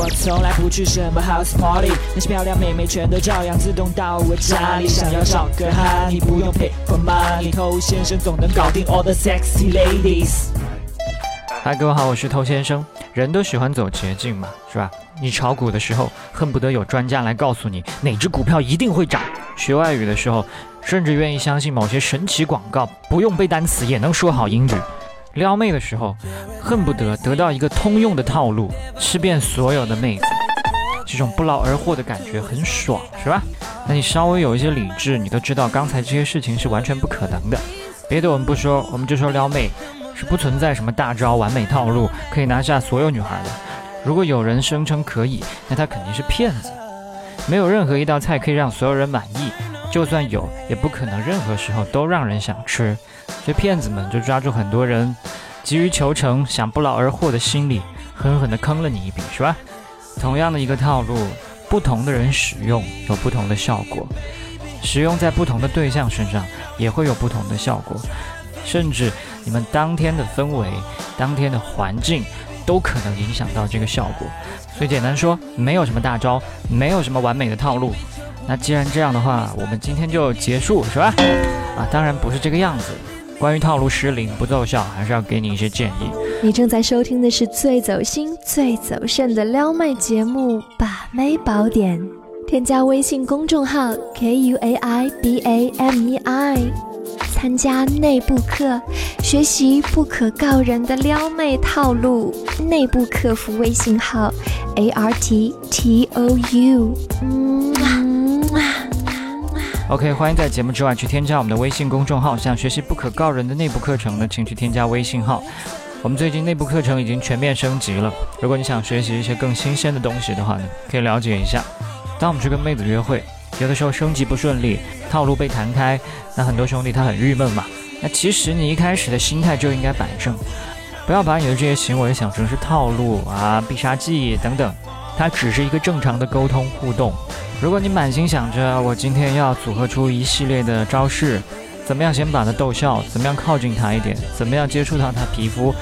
我从来不去什么 house party，那些漂亮妹妹全都照样自动到我家里。想要找个哈，你不用 pay for money，偷先生总能搞定 all the sexy ladies。嗨，各位好，我是偷先生。人都喜欢走捷径嘛，是吧？你炒股的时候，恨不得有专家来告诉你哪只股票一定会涨；学外语的时候，甚至愿意相信某些神奇广告，不用背单词也能说好英语；撩妹的时候，恨不得得到一个通用的套路，吃遍所有的妹子。这种不劳而获的感觉很爽，是吧？那你稍微有一些理智，你都知道刚才这些事情是完全不可能的。别的我们不说，我们就说撩妹。是不存在什么大招、完美套路可以拿下所有女孩的。如果有人声称可以，那他肯定是骗子。没有任何一道菜可以让所有人满意，就算有，也不可能任何时候都让人想吃。所以骗子们就抓住很多人急于求成、想不劳而获的心理，狠狠地坑了你一笔，是吧？同样的一个套路，不同的人使用有不同的效果，使用在不同的对象身上也会有不同的效果。甚至你们当天的氛围、当天的环境，都可能影响到这个效果。所以简单说，没有什么大招，没有什么完美的套路。那既然这样的话，我们今天就结束，是吧？啊，当然不是这个样子。关于套路失灵不奏效，还是要给你一些建议。你正在收听的是最走心、最走肾的撩妹节目《把妹宝典》，添加微信公众号 k u a i b a m e i。参加内部课，学习不可告人的撩妹套路。内部客服微信号：a r t t o u。OK，欢迎在节目之外去添加我们的微信公众号。想学习不可告人的内部课程呢，请去添加微信号。我们最近内部课程已经全面升级了。如果你想学习一些更新鲜的东西的话呢，可以了解一下。当我们去跟妹子约会。有的时候升级不顺利，套路被弹开，那很多兄弟他很郁闷嘛。那其实你一开始的心态就应该摆正，不要把你的这些行为想成是套路啊、必杀技等等，它只是一个正常的沟通互动。如果你满心想着我今天要组合出一系列的招式，怎么样先把他逗笑，怎么样靠近他一点，怎么样接触到他皮肤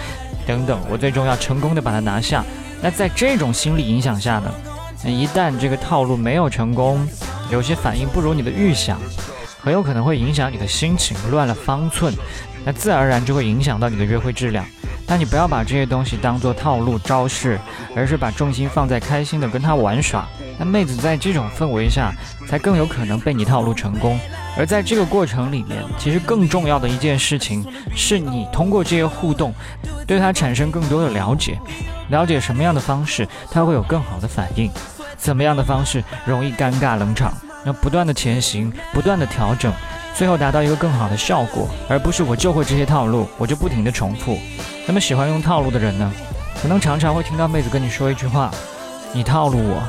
等等，我最终要成功的把他拿下。那在这种心理影响下呢，那一旦这个套路没有成功，有些反应不如你的预想，很有可能会影响你的心情，乱了方寸，那自然而然就会影响到你的约会质量。但你不要把这些东西当做套路招式，而是把重心放在开心的跟他玩耍。那妹子在这种氛围下，才更有可能被你套路成功。而在这个过程里面，其实更重要的一件事情，是你通过这些互动，对他产生更多的了解，了解什么样的方式他会有更好的反应。怎么样的方式容易尴尬冷场？要不断的前行，不断的调整，最后达到一个更好的效果，而不是我就会这些套路，我就不停的重复。那么喜欢用套路的人呢，可能常常会听到妹子跟你说一句话：“你套路我，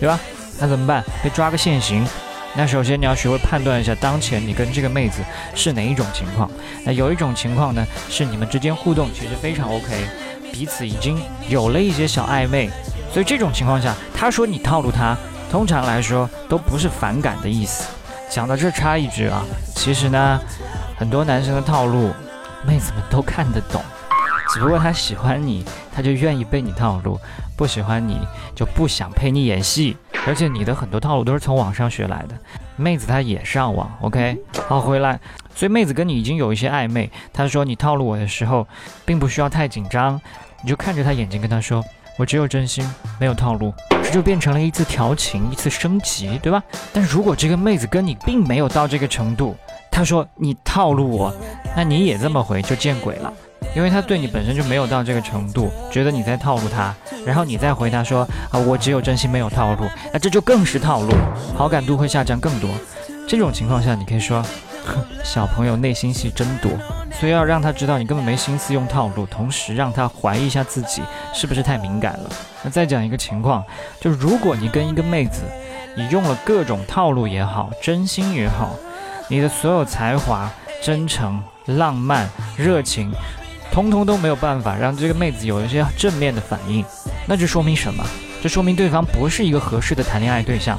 对吧？”那怎么办？被抓个现行。那首先你要学会判断一下，当前你跟这个妹子是哪一种情况。那有一种情况呢，是你们之间互动其实非常 OK，彼此已经有了一些小暧昧。所以这种情况下，他说你套路他，通常来说都不是反感的意思。讲到这插一句啊，其实呢，很多男生的套路，妹子们都看得懂，只不过他喜欢你，他就愿意被你套路；不喜欢你，就不想陪你演戏。而且你的很多套路都是从网上学来的，妹子她也上网。OK，好回来。所以妹子跟你已经有一些暧昧，她说你套路我的时候，并不需要太紧张，你就看着她眼睛跟她说。我只有真心，没有套路，这就变成了一次调情，一次升级，对吧？但如果这个妹子跟你并没有到这个程度，她说你套路我，那你也这么回就见鬼了，因为她对你本身就没有到这个程度，觉得你在套路她，然后你再回答说啊我只有真心没有套路，那这就更是套路，好感度会下降更多。这种情况下，你可以说。小朋友内心戏真多，所以要让他知道你根本没心思用套路，同时让他怀疑一下自己是不是太敏感了。那再讲一个情况，就是如果你跟一个妹子，你用了各种套路也好，真心也好，你的所有才华、真诚、浪漫、热情，通通都没有办法让这个妹子有一些正面的反应，那这说明什么？这说明对方不是一个合适的谈恋爱对象。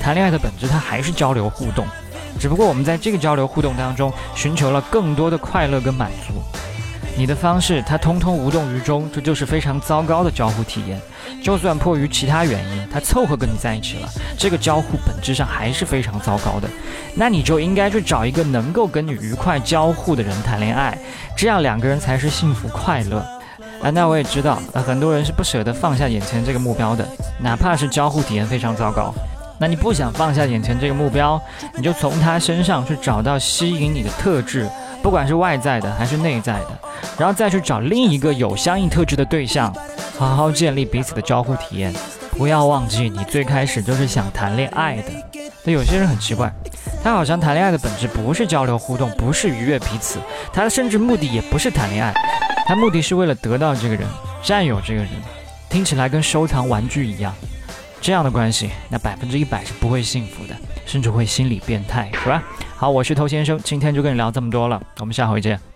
谈恋爱的本质，它还是交流互动。只不过我们在这个交流互动当中，寻求了更多的快乐跟满足。你的方式，他通通无动于衷，这就是非常糟糕的交互体验。就算迫于其他原因，他凑合跟你在一起了，这个交互本质上还是非常糟糕的。那你就应该去找一个能够跟你愉快交互的人谈恋爱，这样两个人才是幸福快乐。啊，那我也知道，呃，很多人是不舍得放下眼前这个目标的，哪怕是交互体验非常糟糕。那你不想放下眼前这个目标，你就从他身上去找到吸引你的特质，不管是外在的还是内在的，然后再去找另一个有相应特质的对象，好好建立彼此的交互体验。不要忘记，你最开始就是想谈恋爱的。那有些人很奇怪，他好像谈恋爱的本质不是交流互动，不是愉悦彼此，他甚至目的也不是谈恋爱，他目的是为了得到这个人，占有这个人，听起来跟收藏玩具一样。这样的关系，那百分之一百是不会幸福的，甚至会心理变态，是吧？好，我是头先生，今天就跟你聊这么多了，我们下回见。